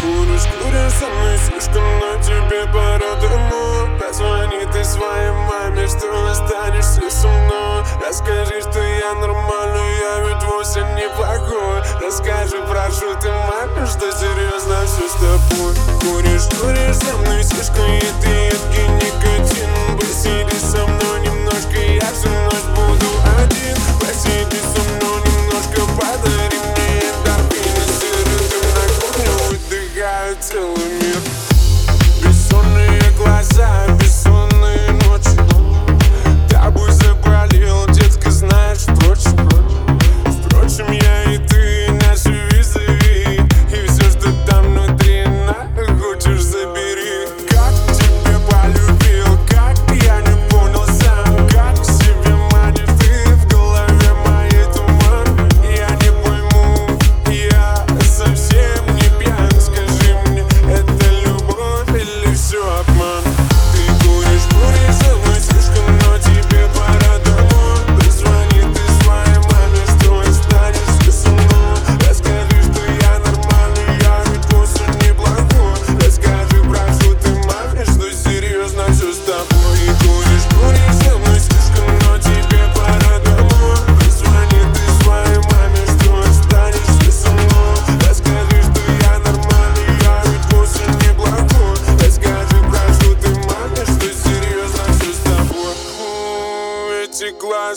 Куришь, куришь со мной слишком, но тебе пора домой Позвони ты своей маме, что останешься со мной. Расскажи, что я нормальный, я ведь вовсе неплохой. Расскажи, прошу ты маме, что серьезно все с тобой. Куришь, куришь со мной слишком,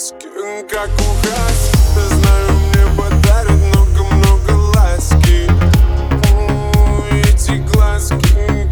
блеск, как угас. Знаю, мне подарят много-много ласки. Эти глазки